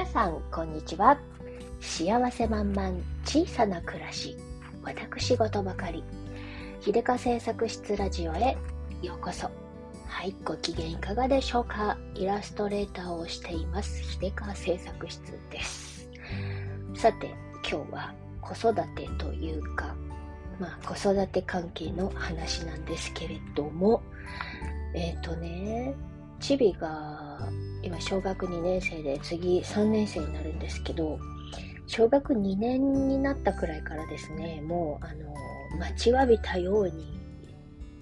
皆さん、こんにちは。幸せ満々、小さな暮らし、私事ばかり。秀香製作室ラジオへようこそ。はい、ご機嫌いかがでしょうかイラストレーターをしています、秀香製作室です。さて、今日は子育てというか、まあ、子育て関係の話なんですけれども、えっ、ー、とね、チビが今小学2年生で次3年生になるんですけど小学2年になったくらいからですねもうあの待ちわびたように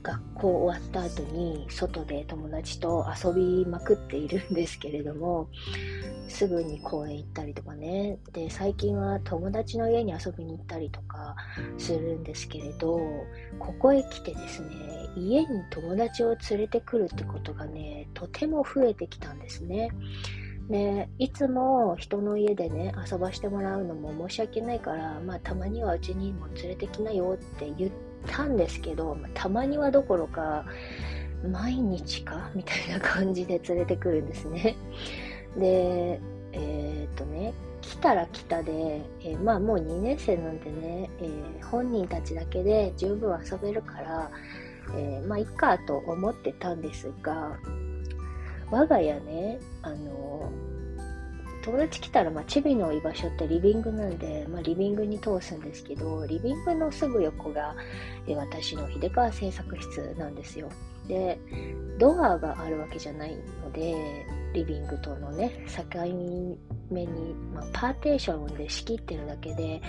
学校終わった後に外で友達と遊びまくっているんですけれどもすぐに公園行ったりとかね。で最近は友達の家に遊びに行ったりとかするんですけれどここへ来てですね家に友達を連れてくるってことがねとても増えてきたんですね。でいつも人の家でね遊ばしてもらうのも申し訳ないから、まあ、たまにはうちにも連れてきなよって言ったんですけど、まあ、たまにはどころか毎日か？みたいな感じで連れてくるんですね。でえー、とね来たら来たで、えー、まあもう2年生なんでね、えー、本人たちだけで十分遊べるから、えまあいっかと思ってたんですが我が家ねあの友達来たら、まあ、チビの居場所ってリビングなんで、まあ、リビングに通すんですけどリビングのすぐ横が、え私の秀川製作室なんですよ。でドアがあるわけじゃないのでリビングとのね境目に、まあ、パーテーションで仕切ってるだけで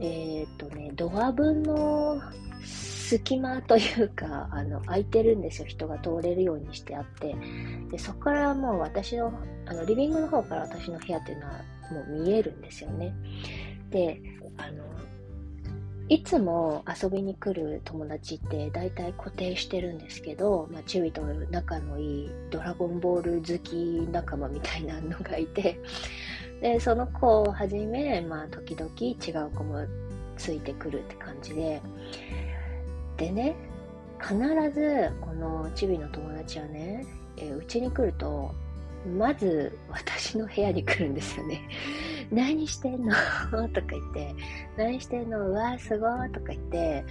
えっ、とねドア分の隙間というかあの空いてるんですよ。人が通れるようにしてあって。でそこからもう私のあのリビングの方から私の部屋っていうのはもう見えるんですよね。であのいつも遊びに来る友達って大体固定してるんですけど、まあ、チビと仲のいいドラゴンボール好き仲間みたいなのがいて、で、その子をはじめ、まあ、時々違う子もついてくるって感じで、でね、必ずこのチビの友達はね、うちに来ると、まず私の部屋に来るんですよね。何してんの？とか言って、何してんの？うわすごーとか言って、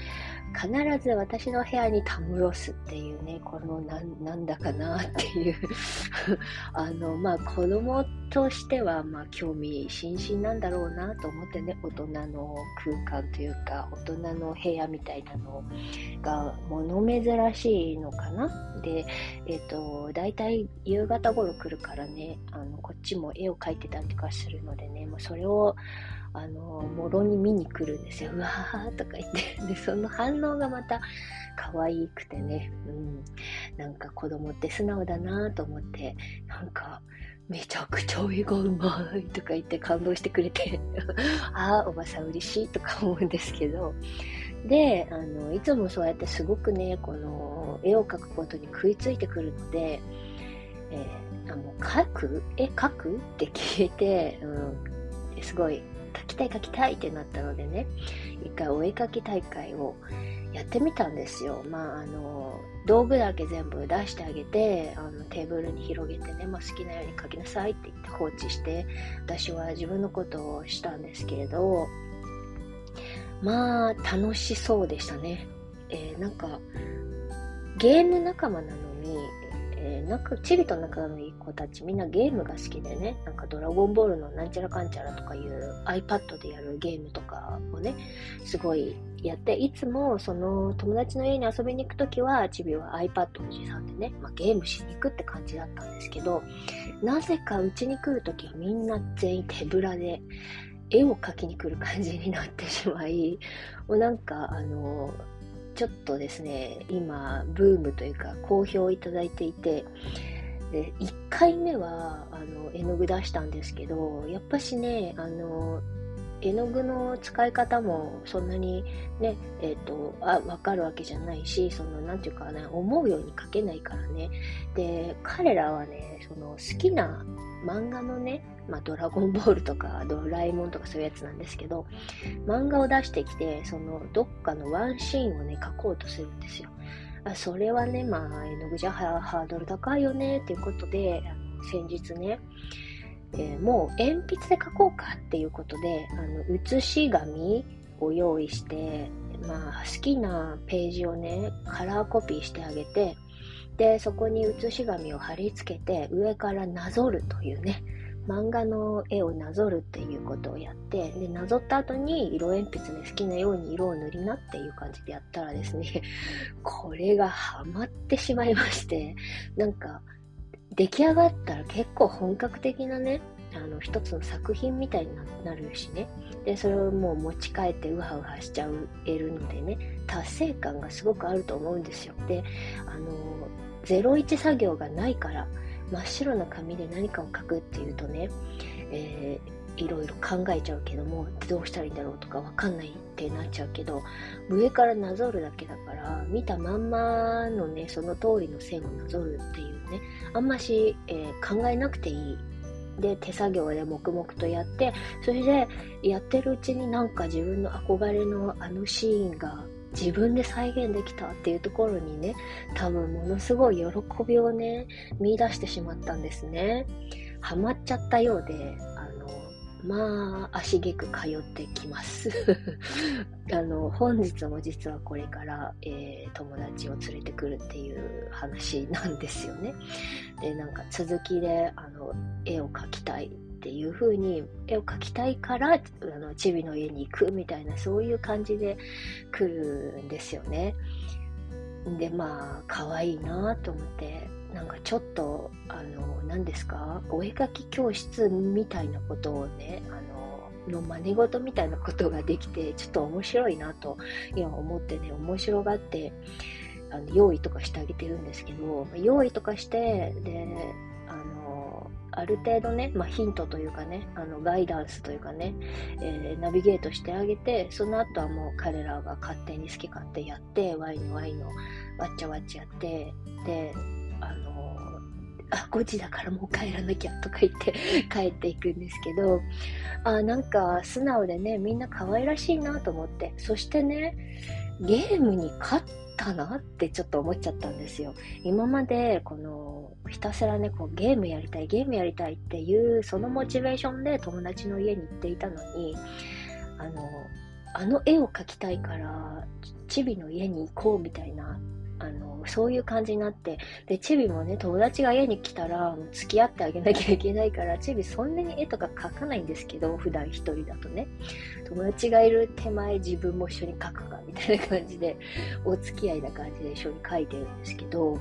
必ず私の部屋にたむろすっていうね、このなんだかなっていう あの、まあ子供としてはまあ興味津々なんだろうなと思ってね、大人の空間というか、大人の部屋みたいなのが物珍しいのかな。で、えっ、ー、と、だいたい夕方頃来るからね、あの、こっちも絵を描いてたりとかするのでね、もうそれをあの、もろに見に来るんですよ。うわーとか言って。で、その反応がまた可愛くてね、うん。なんか子供って素直だなと思って、なんか、めちゃくちゃ絵がうまいとか言って感動してくれて、ああ、おばさん嬉しいとか思うんですけど、で、あの、いつもそうやってすごくね、この絵を描くことに食いついてくるので、えー、あもう描く？絵描く？って聞いて、うん、すごい描きたい描きたいってなったのでね、一回お絵描き大会をやってみたんですよ。まあ、あの、道具だけ全部出してあげて、あのテーブルに広げてね、まあ、好きなように描きなさいって言って放置して、私は自分のことをしたんですけれど、まあ、楽しそうでしたね。えー、なんか、ゲーム仲間なのに、えー、なんか、チビと仲のいい子たちみんなゲームが好きでね、なんかドラゴンボールのなんちゃらかんちゃらとかいう iPad でやるゲームとかをね、すごいやって、いつもその友達の家に遊びに行くときは、チビは iPad を持参でね、まあ、ゲームしに行くって感じだったんですけど、なぜかうちに来るときはみんな全員手ぶらで、絵を描きに来る感じになってしまい、もうなんか、あの、ちょっとですね、今、ブームというか、好評いただいていて、で、1回目は、あの、絵の具出したんですけど、やっぱしね、あの、絵の具の使い方もそんなにね、えっ、ー、と、あ、わかるわけじゃないし、その、なんていうかな、思うように描けないからね。で、彼らはね、その、好きな漫画のね、まあ、ドラゴンボールとかドラえもんとかそういうやつなんですけど、漫画を出してきて、そのどっかのワンシーンをね、描こうとするんですよ。あそれはね、まあ、絵の具じゃハードル高いよね、っていうことで、先日ね、えー、もう鉛筆で描こうかっていうことで、あの、写し紙を用意して、まあ、好きなページをね、カラーコピーしてあげて、で、そこに写し紙を貼り付けて、上からなぞるというね、漫画の絵をなぞるっていうことをやって、で、なぞった後に色鉛筆で好きなように色を塗りなっていう感じでやったらですね、これがハマってしまいまして、なんか、出来上がったら結構本格的なね、あの、一つの作品みたいになるしね。で、それをもう持ち帰ってウハウハしちゃえるのでね、達成感がすごくあると思うんですよ。で、あの、01作業がないから、真っ白な紙で何かを書くっていうとね、えー、いろいろ考えちゃうけども、どうしたらいいんだろうとかわかんないってなっちゃうけど、上からなぞるだけだから、見たまんまのね、その通りの線をなぞるっていうね、あんまし、えー、考えなくていい。で手作業で黙々とやってそれでやってるうちになんか自分の憧れのあのシーンが自分で再現できたっていうところにね多分ものすごい喜びをね見出してしまったんですねハマっちゃったようであのまあ、足げく通ってきます。あの、本日も実はこれから、えー、友達を連れてくるっていう話なんですよね。で、なんか続きで、あの、絵を描きたいっていう風に、絵を描きたいから、あの、チビの家に行くみたいな、そういう感じで来るんですよね。で、まあ、可愛いなと思って、なんかちょっと、あの、何ですかお絵描き教室みたいなことをね、あの、の真似事みたいなことができて、ちょっと面白いなと今思ってね、面白がって、あの用意とかしてあげてるんですけど、用意とかして、で、あ、る程度ね、まあ、ヒントというかね、あのガイダンスというかね、えー、ナビゲートしてあげて、その後はもう彼らが勝手に好き勝手やって、ワインワイのわっちゃわっちゃやって、で、あのあ、5時だからもう帰らなきゃとか言って 帰っていくんですけど、あ、なんか素直でね、みんな可愛らしいなと思って、そしてね、ゲームに勝っかなってちょっと思っちゃったんですよ。今まで、この、ひたすらね、こうゲームやりたい、ゲームやりたいっていう、そのモチベーションで友達の家に行っていたのに、あの、あの絵を描きたいから、チビの家に行こうみたいなあの、そういう感じになって、で、チビもね、友達が家に来たら、付き合ってあげなきゃいけないから、チビそんなに絵とか描かないんですけど、普段一人だとね、友達がいる手前自分も一緒に描くか、みたいな感じで、お付き合いな感じで一緒に描いてるんですけど、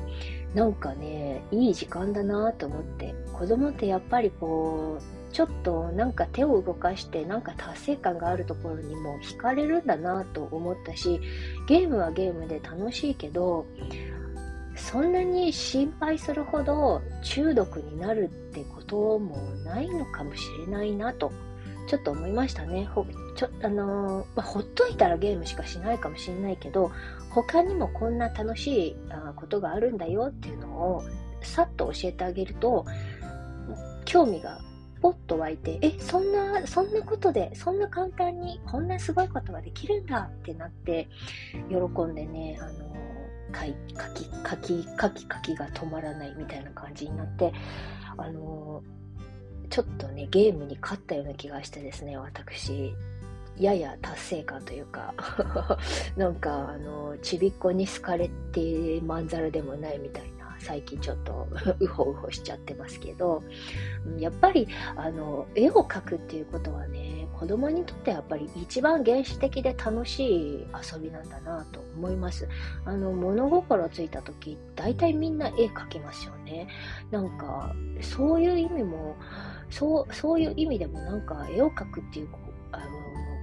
なんかね、いい時間だなと思って、子供ってやっぱりこう、ちょっとなんか手を動かしてなんか達成感があるところにも惹かれるんだなと思ったしゲームはゲームで楽しいけどそんなに心配するほど中毒になるってこともないのかもしれないなとちょっと思いましたね。ほちょあのー、まあ、ほっといたらゲームしかしないかもしれないけど他にもこんな楽しいことがあるんだよっていうのをさっと教えてあげると興味がポッと湧いて、え、そんな、そんなことで、そんな簡単に、こんなすごいことができるんだってなって、喜んでね、あの、書き、書き、書き、書きが止まらないみたいな感じになって、あの、ちょっとね、ゲームに勝ったような気がしてですね、私、やや達成感というか なんか、あの、ちびっこに好かれてまんざらでもないみたいな。最近ちょっとうほうほしちゃってますけど、やっぱりあの絵を描くっていうことはね子供にとってやっぱり一番原始的で楽しい遊びなんだなと思います。あの物心ついた時大体みんな絵描きますよね。なんかそういう意味もそうそういう意味でもなんか絵を描くっていうあの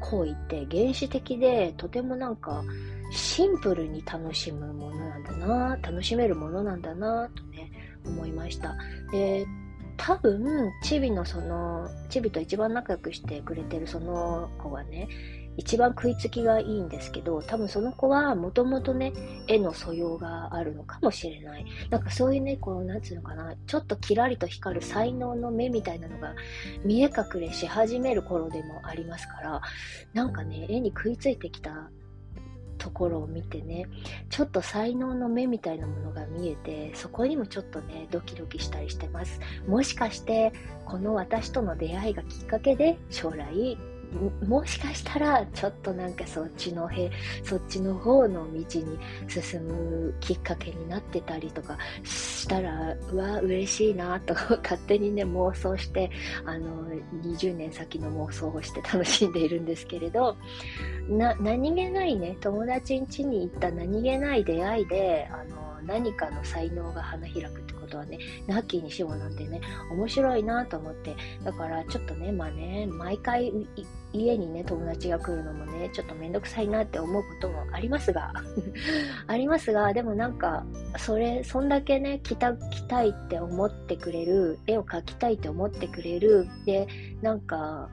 行為って原始的でとてもなんかシンプルに楽しむものなんだな、楽しめるものなんだな、とね、思いました。で、多分、チビのその、チビと一番仲良くしてくれてるその子がね、一番食いつきがいいんですけど、多分その子はもともとね、絵の素養があるのかもしれない。なんかそういうね、こう、なんつうのかな、ちょっとキラリと光る才能の目みたいなのが見え隠れし始める頃でもありますから、なんかね、絵に食いついてきたところを見てねちょっと才能の目みたいなものが見えてそこにもちょっとねドキドキしたりしてます。もしかしてこの私との出会いがきっかけで将来もしかしたらちょっとなんかそっちのへそっちの方の道に進むきっかけになってたりとかしたらうわ嬉しいなと勝手にね妄想してあの20年先の妄想をして楽しんでいるんですけれどな何気ないね友達ん家に行った何気ない出会いであの何かの才能が花開くってことはね、ナッキーにしようなんてね、面白いなと思って、だからちょっとね、まあね、毎回家にね、友達が来るのもね、ちょっとめんどくさいなって思うこともありますが、ありますが、でもなんか、それ、そんだけね、来た、来たいって思ってくれる、絵を描きたいって思ってくれる、で、なんか、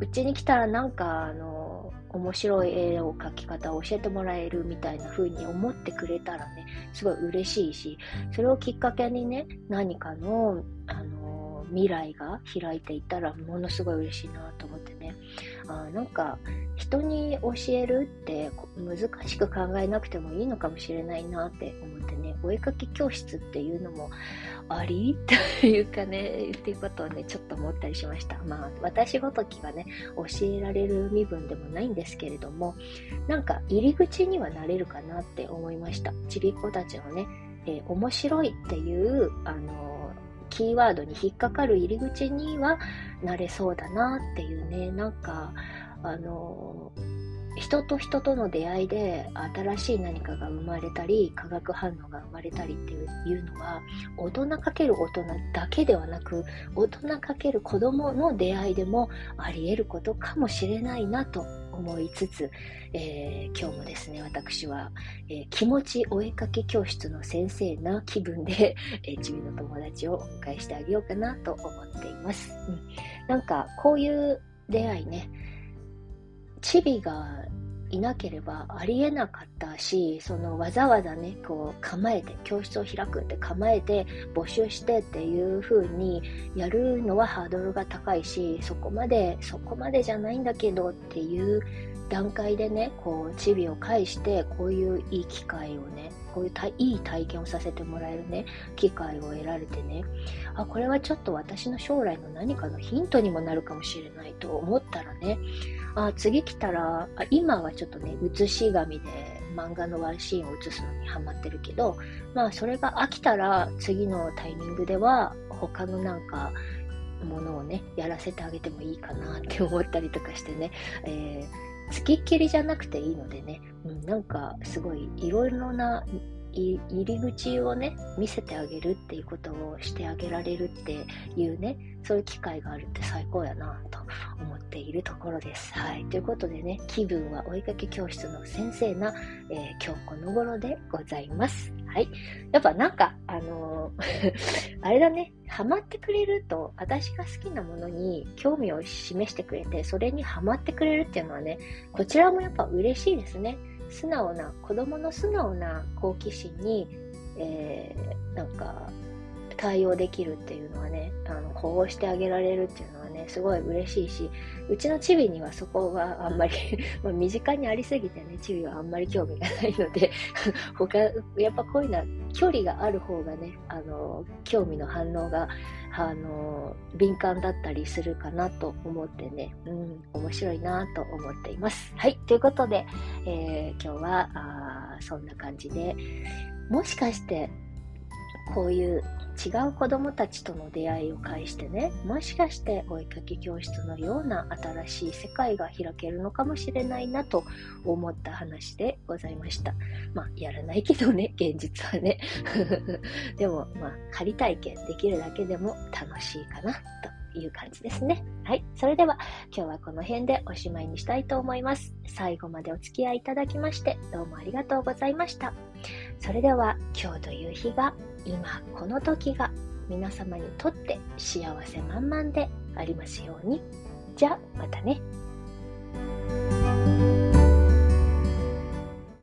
うちに来たらなんか、あの、面白い絵を描き方を教えてもらえるみたいな風に思ってくれたらね、すごい嬉しいし、それをきっかけにね、何かの、あの、未来が開いていたらものすごい嬉しいなと思って。あなんか、人に教えるって難しく考えなくてもいいのかもしれないなって思ってね、お絵かき教室っていうのもあり？というかね、っていうことをね、ちょっと思ったりしました。まあ、私ごときがね、教えられる身分でもないんですけれども、なんか入り口にはなれるかなって思いました。ちびっ子たちのね、えー、面白いっていう、あのキーワードに引っかかる入り口にはなれそうだなっていうね、なんか、あの人と人との出会いで新しい何かが生まれたり化学反応が生まれたりっていうのは大人かける大人だけではなく大人かける子供の出会いでもあり得ることかもしれないなと思いつつ、えー、今日もですね私は、えー、気持ちお絵かき教室の先生な気分で、えー、チビの友達をお迎えしてあげようかなと思っています、うん、なんかこういう出会いねチビがいなければありえなかったし、そのわざわざね、こう構えて、教室を開くって構えて募集してっていう風にやるのはハードルが高いし、そこまで、そこまでじゃないんだけどっていう段階でね、こう、チビを介して、こういういい機会をね、こういういい体験をさせてもらえるね、機会を得られてね、あ、これはちょっと私の将来の何かのヒントにもなるかもしれないと思ったらね、あ、次来たら、あ今はちょっとね、写し紙で漫画のワンシーンを写すのにハマってるけど、まあそれが飽きたら次のタイミングでは他のなんかものをね、やらせてあげてもいいかなって思ったりとかしてね、えー、つきっきりじゃなくていいのでね、うん、なんかすごいいろいろな入り口をね見せてあげるっていうことをしてあげられるっていうねそういう機会があるって最高やなと思っているところです。はい。ということでね、気分は追いかけ教室の先生な、えー、今日この頃でございます。はい。やっぱなんか、あのー あれだね、ハマってくれると、私が好きなものに興味を示してくれて、それにハマってくれるっていうのはね、こちらもやっぱ嬉しいですね。素直な、子供の素直な好奇心に、えー、なんか、対応できるっていうのはね、あの、こうしてあげられるっていうのはね、すごい嬉しいし、うちのチビにはそこがあんまり ま身近にありすぎてね、チビはあんまり興味がないので 他、やっぱこういうのは距離がある方がね、あの、興味の反応が、あの、敏感だったりするかなと思ってね、うん、面白いなと思っています。はい、ということで、えー、今日は、あそんな感じで、もしかして、こういう違う子供たちとの出会いを介してね、もしかしてお絵かき教室のような新しい世界が開けるのかもしれないなと思った話でございました。まあ、やらないけどね、現実はね。でも、まあ、仮体験できるだけでも楽しいかなという感じですね。はい。それでは今日はこの辺でおしまいにしたいと思います。最後までお付き合いいただきましてどうもありがとうございました。それでは今日という日が今この時が皆様にとって幸せ満々でありますように。じゃあまたね。